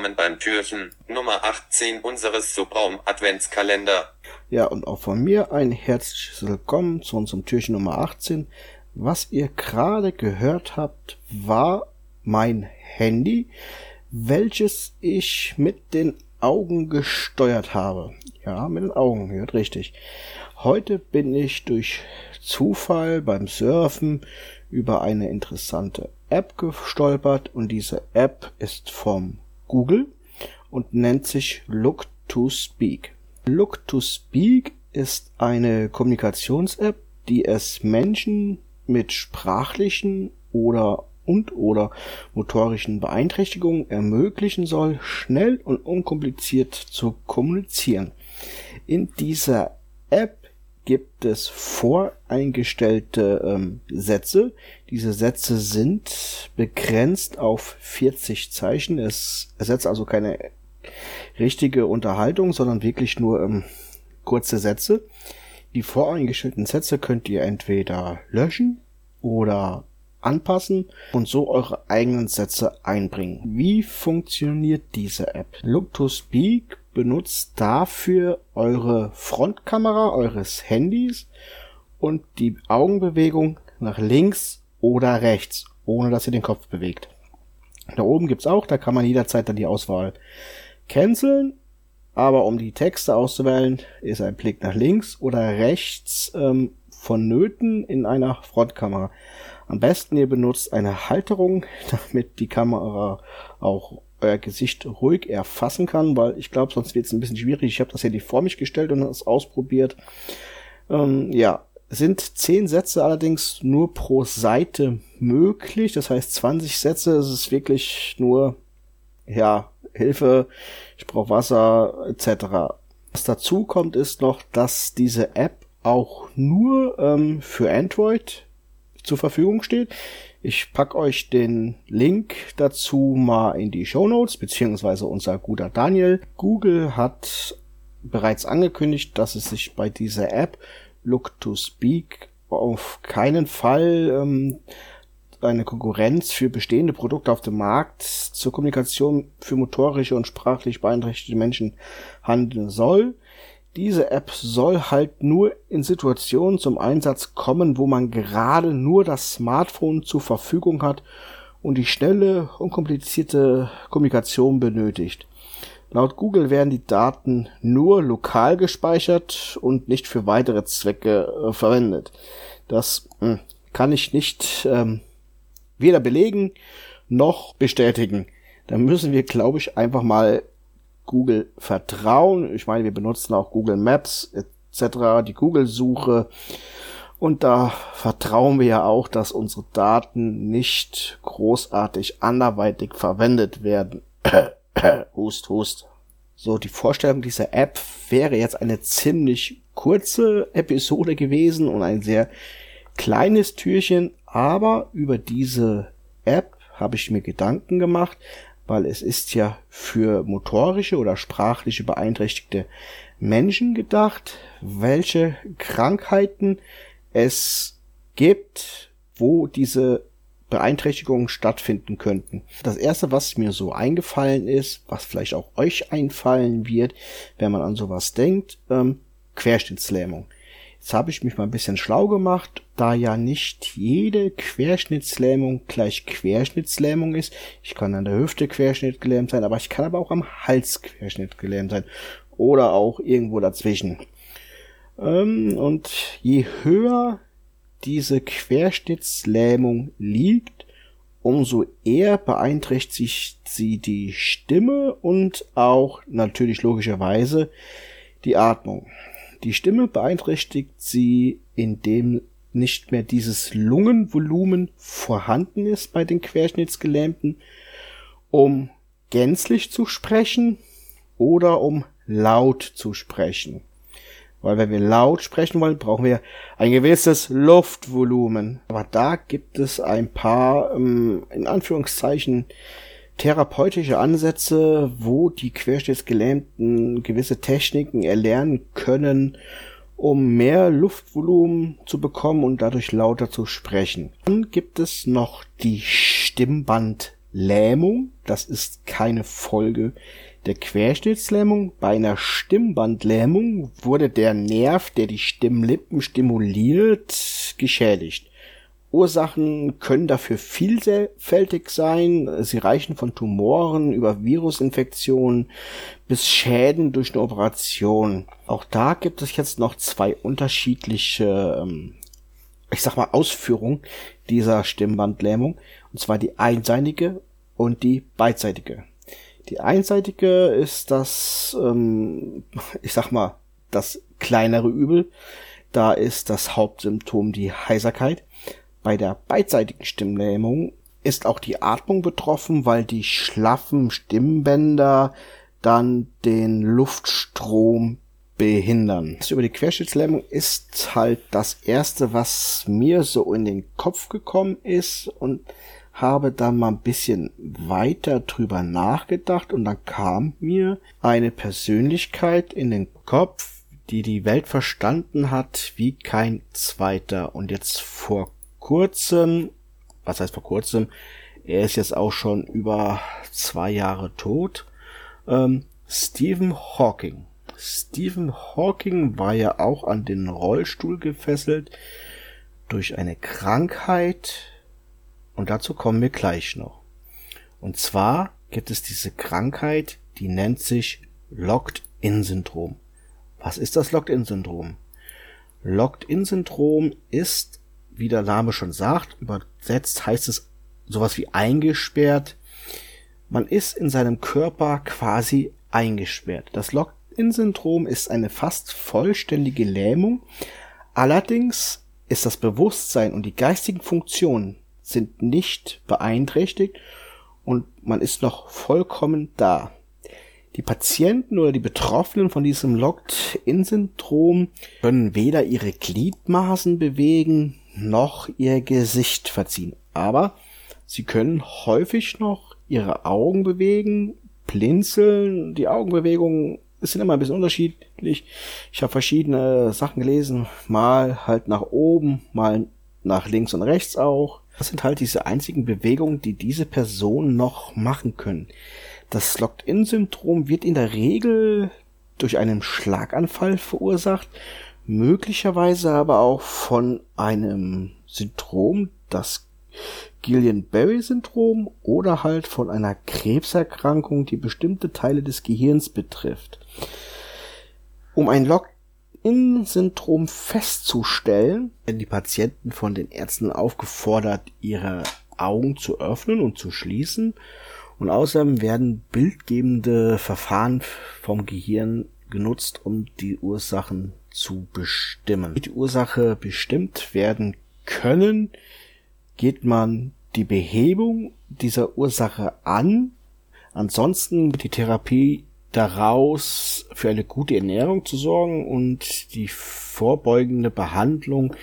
willkommen beim Türchen Nummer 18 unseres Subraum Adventskalender. Ja, und auch von mir ein herzliches Willkommen zu unserem Türchen Nummer 18. Was ihr gerade gehört habt, war mein Handy, welches ich mit den Augen gesteuert habe. Ja, mit den Augen, hört richtig. Heute bin ich durch Zufall beim Surfen über eine interessante App gestolpert und diese App ist vom Google und nennt sich Look to Speak. Look to Speak ist eine Kommunikations-App, die es Menschen mit sprachlichen oder und oder motorischen Beeinträchtigungen ermöglichen soll, schnell und unkompliziert zu kommunizieren. In dieser App gibt es voreingestellte ähm, Sätze. Diese Sätze sind begrenzt auf 40 Zeichen. Es ersetzt also keine richtige Unterhaltung, sondern wirklich nur ähm, kurze Sätze. Die voreingestellten Sätze könnt ihr entweder löschen oder anpassen und so eure eigenen Sätze einbringen. Wie funktioniert diese App? Look to Speak benutzt dafür eure Frontkamera eures Handys und die Augenbewegung nach links oder rechts, ohne dass ihr den Kopf bewegt. Da oben gibt's auch, da kann man jederzeit dann die Auswahl canceln, aber um die Texte auszuwählen, ist ein Blick nach links oder rechts ähm, vonnöten in einer Frontkamera. Am besten ihr benutzt eine Halterung, damit die Kamera auch euer Gesicht ruhig erfassen kann, weil ich glaube, sonst wird es ein bisschen schwierig. Ich habe das Handy vor mich gestellt und es ausprobiert. Ähm, ja, sind zehn Sätze allerdings nur pro Seite möglich. Das heißt 20 Sätze. Es ist wirklich nur, ja, Hilfe, ich brauche Wasser etc. Was dazu kommt, ist noch, dass diese App auch nur ähm, für Android zur Verfügung steht. Ich pack euch den Link dazu mal in die Show Notes, beziehungsweise unser guter Daniel. Google hat bereits angekündigt, dass es sich bei dieser App Look to Speak auf keinen Fall ähm, eine Konkurrenz für bestehende Produkte auf dem Markt zur Kommunikation für motorische und sprachlich beeinträchtigte Menschen handeln soll. Diese App soll halt nur in Situationen zum Einsatz kommen, wo man gerade nur das Smartphone zur Verfügung hat und die schnelle, unkomplizierte Kommunikation benötigt. Laut Google werden die Daten nur lokal gespeichert und nicht für weitere Zwecke äh, verwendet. Das äh, kann ich nicht ähm, weder belegen noch bestätigen. Da müssen wir, glaube ich, einfach mal Google vertrauen. Ich meine, wir benutzen auch Google Maps etc., die Google-Suche. Und da vertrauen wir ja auch, dass unsere Daten nicht großartig anderweitig verwendet werden. hust, hust. So, die Vorstellung dieser App wäre jetzt eine ziemlich kurze Episode gewesen und ein sehr kleines Türchen, aber über diese App habe ich mir Gedanken gemacht, weil es ist ja für motorische oder sprachliche beeinträchtigte Menschen gedacht, welche Krankheiten es gibt, wo diese Beeinträchtigungen stattfinden könnten. Das erste, was mir so eingefallen ist, was vielleicht auch euch einfallen wird, wenn man an sowas denkt, ähm, Querschnittslähmung. Jetzt habe ich mich mal ein bisschen schlau gemacht, da ja nicht jede Querschnittslähmung gleich Querschnittslähmung ist. Ich kann an der Hüfte Querschnitt gelähmt sein, aber ich kann aber auch am Hals Querschnitt gelähmt sein. Oder auch irgendwo dazwischen. Ähm, und je höher diese Querschnittslähmung liegt, umso eher beeinträchtigt sie die Stimme und auch natürlich logischerweise die Atmung. Die Stimme beeinträchtigt sie, indem nicht mehr dieses Lungenvolumen vorhanden ist bei den Querschnittsgelähmten, um gänzlich zu sprechen oder um laut zu sprechen. Weil wenn wir laut sprechen wollen, brauchen wir ein gewisses Luftvolumen. Aber da gibt es ein paar, ähm, in Anführungszeichen, therapeutische Ansätze, wo die Querschnittsgelähmten gewisse Techniken erlernen können, um mehr Luftvolumen zu bekommen und dadurch lauter zu sprechen. Dann gibt es noch die Stimmbandtherapie. Lähmung. Das ist keine Folge der Querschnittslähmung. Bei einer Stimmbandlähmung wurde der Nerv, der die Stimmlippen stimuliert, geschädigt. Ursachen können dafür vielfältig sein. Sie reichen von Tumoren über Virusinfektionen bis Schäden durch eine Operation. Auch da gibt es jetzt noch zwei unterschiedliche, ähm, ich sag mal, Ausführungen dieser Stimmbandlähmung. Und zwar die einseitige und die beidseitige. Die einseitige ist das, ähm, ich sag mal, das kleinere Übel. Da ist das Hauptsymptom die Heiserkeit. Bei der beidseitigen Stimmlähmung ist auch die Atmung betroffen, weil die schlaffen Stimmbänder dann den Luftstrom behindern. Das über die Querschnittslähmung ist halt das erste, was mir so in den Kopf gekommen ist und habe dann mal ein bisschen weiter drüber nachgedacht und dann kam mir eine Persönlichkeit in den Kopf, die die Welt verstanden hat wie kein zweiter und jetzt vor kurzem, was heißt vor kurzem, er ist jetzt auch schon über zwei Jahre tot, ähm, Stephen Hawking. Stephen Hawking war ja auch an den Rollstuhl gefesselt durch eine Krankheit und dazu kommen wir gleich noch. Und zwar gibt es diese Krankheit, die nennt sich Locked-In-Syndrom. Was ist das Locked-In-Syndrom? Locked-In-Syndrom ist wie der Name schon sagt, übersetzt heißt es sowas wie eingesperrt. Man ist in seinem Körper quasi eingesperrt. Das Lock-in-Syndrom ist eine fast vollständige Lähmung. Allerdings ist das Bewusstsein und die geistigen Funktionen sind nicht beeinträchtigt und man ist noch vollkommen da. Die Patienten oder die Betroffenen von diesem Locked-in-Syndrom können weder ihre Gliedmaßen bewegen, noch ihr Gesicht verziehen. Aber sie können häufig noch ihre Augen bewegen, blinzeln. Die Augenbewegungen sind immer ein bisschen unterschiedlich. Ich habe verschiedene Sachen gelesen. Mal halt nach oben, mal nach links und rechts auch. Das sind halt diese einzigen Bewegungen, die diese Personen noch machen können. Das Locked-In-Syndrom wird in der Regel durch einen Schlaganfall verursacht möglicherweise aber auch von einem Syndrom, das Guillain-Barré-Syndrom oder halt von einer Krebserkrankung, die bestimmte Teile des Gehirns betrifft. Um ein Lock-in-Syndrom festzustellen, werden die Patienten von den Ärzten aufgefordert, ihre Augen zu öffnen und zu schließen. Und außerdem werden bildgebende Verfahren vom Gehirn genutzt, um die Ursachen zu bestimmen. Die Ursache bestimmt werden können, geht man die Behebung dieser Ursache an. Ansonsten die Therapie daraus für eine gute Ernährung zu sorgen und die vorbeugende Behandlung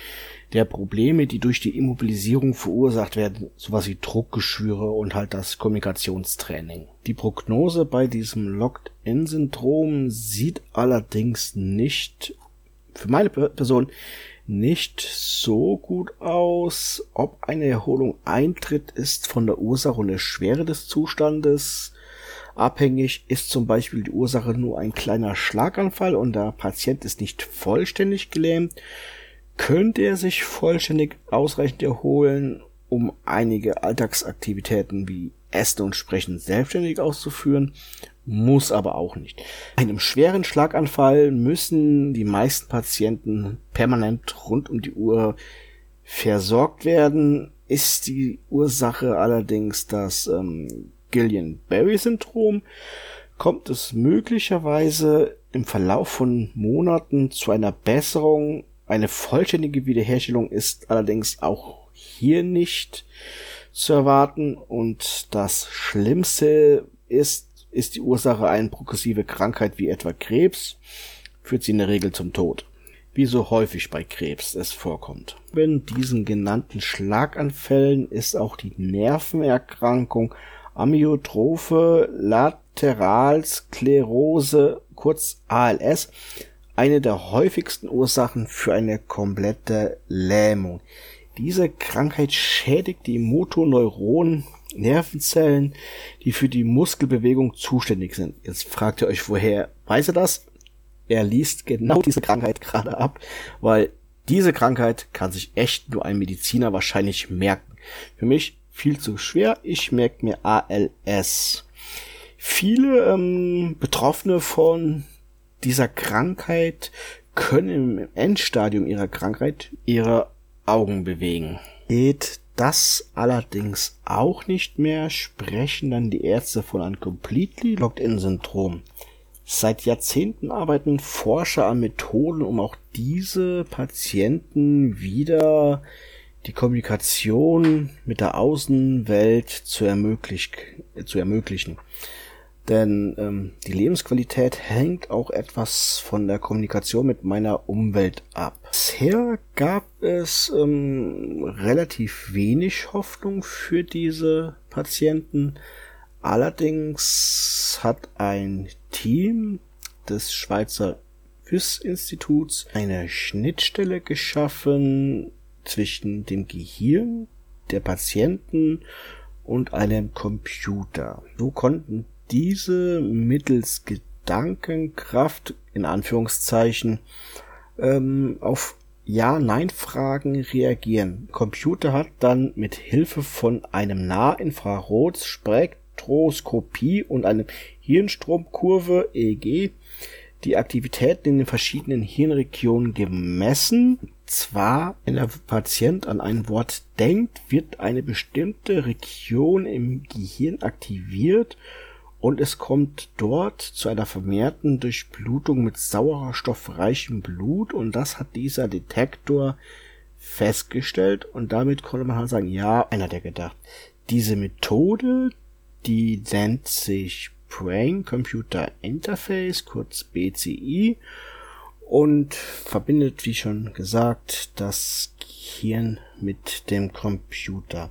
der Probleme, die durch die Immobilisierung verursacht werden, sowas wie Druckgeschwüre und halt das Kommunikationstraining. Die Prognose bei diesem Locked-In-Syndrom sieht allerdings nicht für meine Person nicht so gut aus. Ob eine Erholung eintritt, ist von der Ursache und der Schwere des Zustandes abhängig. Ist zum Beispiel die Ursache nur ein kleiner Schlaganfall und der Patient ist nicht vollständig gelähmt, könnte er sich vollständig ausreichend erholen, um einige Alltagsaktivitäten wie Essen und Sprechen selbstständig auszuführen muss aber auch nicht. Einem schweren Schlaganfall müssen die meisten Patienten permanent rund um die Uhr versorgt werden. Ist die Ursache allerdings das ähm, Guillain-Barré-Syndrom, kommt es möglicherweise im Verlauf von Monaten zu einer Besserung. Eine vollständige Wiederherstellung ist allerdings auch hier nicht zu erwarten und das Schlimmste ist, ist die Ursache eine progressive Krankheit wie etwa Krebs, führt sie in der Regel zum Tod. Wie so häufig bei Krebs es vorkommt. Wenn diesen genannten Schlaganfällen ist auch die Nervenerkrankung Amyotrophe Lateralsklerose, kurz ALS, eine der häufigsten Ursachen für eine komplette Lähmung. Diese Krankheit schädigt die Motoneuronen Nervenzellen, die für die Muskelbewegung zuständig sind. Jetzt fragt ihr euch, woher weiß er das? Er liest genau diese Krankheit gerade ab, weil diese Krankheit kann sich echt nur ein Mediziner wahrscheinlich merken. Für mich viel zu schwer. Ich merke mir ALS. Viele ähm, Betroffene von dieser Krankheit können im Endstadium ihrer Krankheit ihre Augen bewegen. Geht das allerdings auch nicht mehr, sprechen dann die Ärzte von einem Completely Locked-In-Syndrom. Seit Jahrzehnten arbeiten Forscher an Methoden, um auch diese Patienten wieder die Kommunikation mit der Außenwelt zu, ermöglich zu ermöglichen. Denn ähm, die Lebensqualität hängt auch etwas von der Kommunikation mit meiner Umwelt ab. Bisher gab es ähm, relativ wenig Hoffnung für diese Patienten. Allerdings hat ein Team des Schweizer FIS-Instituts eine Schnittstelle geschaffen zwischen dem Gehirn der Patienten und einem Computer. So konnten diese mittels Gedankenkraft in Anführungszeichen ähm, auf ja-Nein-Fragen reagieren. Computer hat dann mit Hilfe von einem Nahinfrarot-Spektroskopie und einem Hirnstromkurve EEG die Aktivitäten in den verschiedenen Hirnregionen gemessen. Zwar, wenn der Patient an ein Wort denkt, wird eine bestimmte Region im Gehirn aktiviert und es kommt dort zu einer vermehrten Durchblutung mit sauerstoffreichem Blut und das hat dieser Detektor festgestellt und damit konnte man halt sagen, ja, einer ja gedacht. Diese Methode, die nennt sich Brain Computer Interface, kurz BCI und verbindet, wie schon gesagt, das Gehirn mit dem Computer.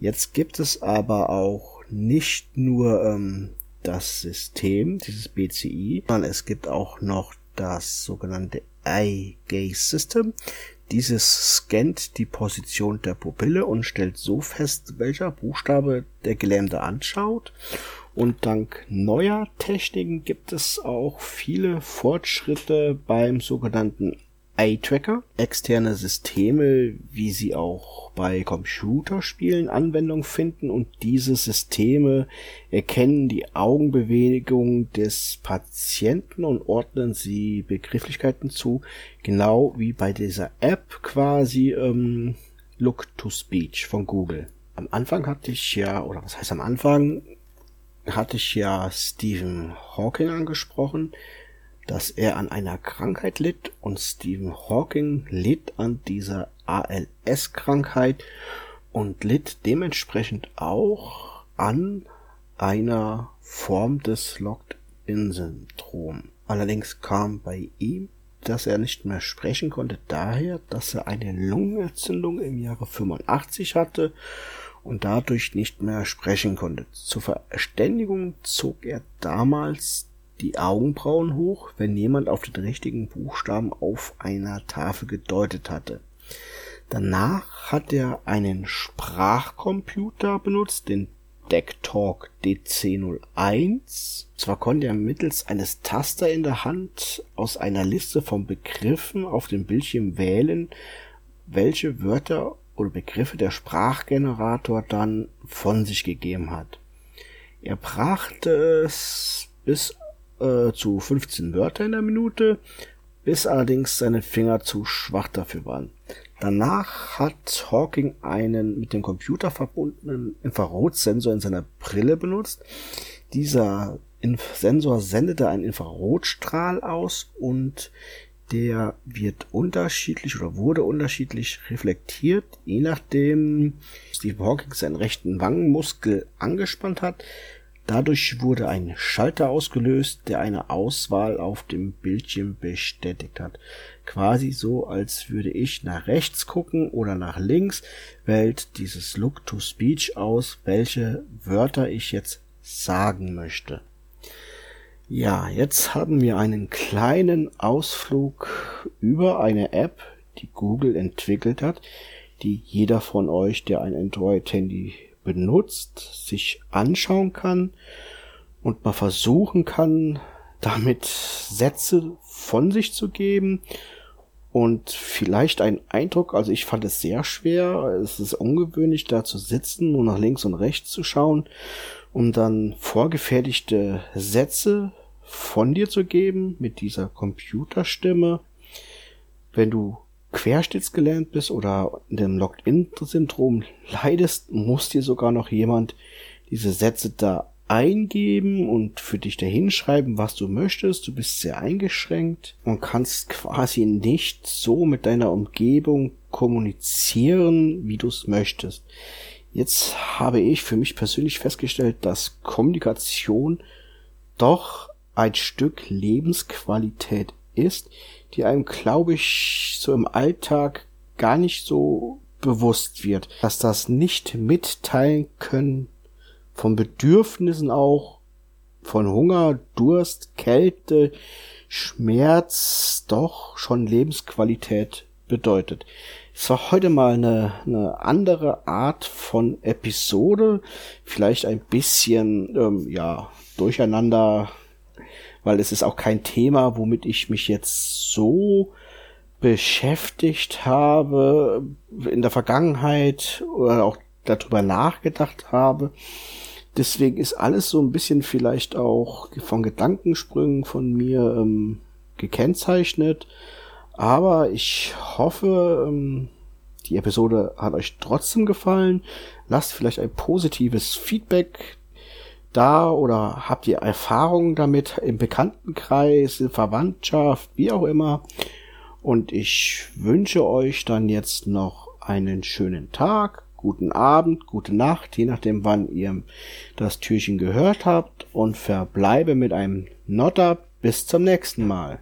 Jetzt gibt es aber auch nicht nur ähm, das System, dieses BCI, sondern es gibt auch noch das sogenannte Eye Gaze System. Dieses scannt die Position der Pupille und stellt so fest, welcher Buchstabe der Gelähmte anschaut. Und dank neuer Techniken gibt es auch viele Fortschritte beim sogenannten Eye-Tracker, externe Systeme, wie sie auch bei Computerspielen Anwendung finden. Und diese Systeme erkennen die Augenbewegung des Patienten und ordnen sie Begrifflichkeiten zu, genau wie bei dieser App quasi ähm, Look to Speech von Google. Am Anfang hatte ich ja, oder was heißt am Anfang, hatte ich ja Stephen Hawking angesprochen, dass er an einer Krankheit litt und Stephen Hawking litt an dieser ALS-Krankheit und litt dementsprechend auch an einer Form des Locked-In-Syndrom. Allerdings kam bei ihm, dass er nicht mehr sprechen konnte, daher, dass er eine Lungenentzündung im Jahre 85 hatte und dadurch nicht mehr sprechen konnte. Zur Verständigung zog er damals die Augenbrauen hoch, wenn jemand auf den richtigen Buchstaben auf einer Tafel gedeutet hatte. Danach hat er einen Sprachcomputer benutzt, den DeckTalk DC01. Zwar konnte er mittels eines Taster in der Hand aus einer Liste von Begriffen auf dem Bildschirm wählen, welche Wörter oder Begriffe der Sprachgenerator dann von sich gegeben hat. Er brachte es bis äh, zu 15 Wörter in der Minute, bis allerdings seine Finger zu schwach dafür waren. Danach hat Hawking einen mit dem Computer verbundenen Infrarotsensor in seiner Brille benutzt. Dieser Sensor sendete einen Infrarotstrahl aus und der wird unterschiedlich oder wurde unterschiedlich reflektiert, je nachdem Steve Hawking seinen rechten Wangenmuskel angespannt hat, Dadurch wurde ein Schalter ausgelöst, der eine Auswahl auf dem Bildschirm bestätigt hat. Quasi so, als würde ich nach rechts gucken oder nach links, wählt dieses Look to Speech aus, welche Wörter ich jetzt sagen möchte. Ja, jetzt haben wir einen kleinen Ausflug über eine App, die Google entwickelt hat, die jeder von euch, der ein Android-Handy benutzt, sich anschauen kann und mal versuchen kann, damit Sätze von sich zu geben und vielleicht ein Eindruck, also ich fand es sehr schwer, es ist ungewöhnlich da zu sitzen, nur nach links und rechts zu schauen, um dann vorgefertigte Sätze von dir zu geben mit dieser Computerstimme. Wenn du querschnittsgelähmt bist oder in dem Locked-In-Syndrom leidest, muss dir sogar noch jemand diese Sätze da eingeben und für dich dahinschreiben, was du möchtest. Du bist sehr eingeschränkt und kannst quasi nicht so mit deiner Umgebung kommunizieren, wie du es möchtest. Jetzt habe ich für mich persönlich festgestellt, dass Kommunikation doch ein Stück Lebensqualität ist, die einem, glaube ich, so im Alltag gar nicht so bewusst wird, dass das nicht mitteilen können von Bedürfnissen auch, von Hunger, Durst, Kälte, Schmerz doch schon Lebensqualität bedeutet. Es war heute mal eine, eine andere Art von Episode, vielleicht ein bisschen ähm, ja durcheinander weil es ist auch kein Thema, womit ich mich jetzt so beschäftigt habe in der Vergangenheit oder auch darüber nachgedacht habe. Deswegen ist alles so ein bisschen vielleicht auch von Gedankensprüngen von mir ähm, gekennzeichnet. Aber ich hoffe, ähm, die Episode hat euch trotzdem gefallen. Lasst vielleicht ein positives Feedback da oder habt ihr Erfahrungen damit im Bekanntenkreis, in Verwandtschaft, wie auch immer. Und ich wünsche euch dann jetzt noch einen schönen Tag, guten Abend, gute Nacht, je nachdem wann ihr das Türchen gehört habt und verbleibe mit einem Notter bis zum nächsten Mal.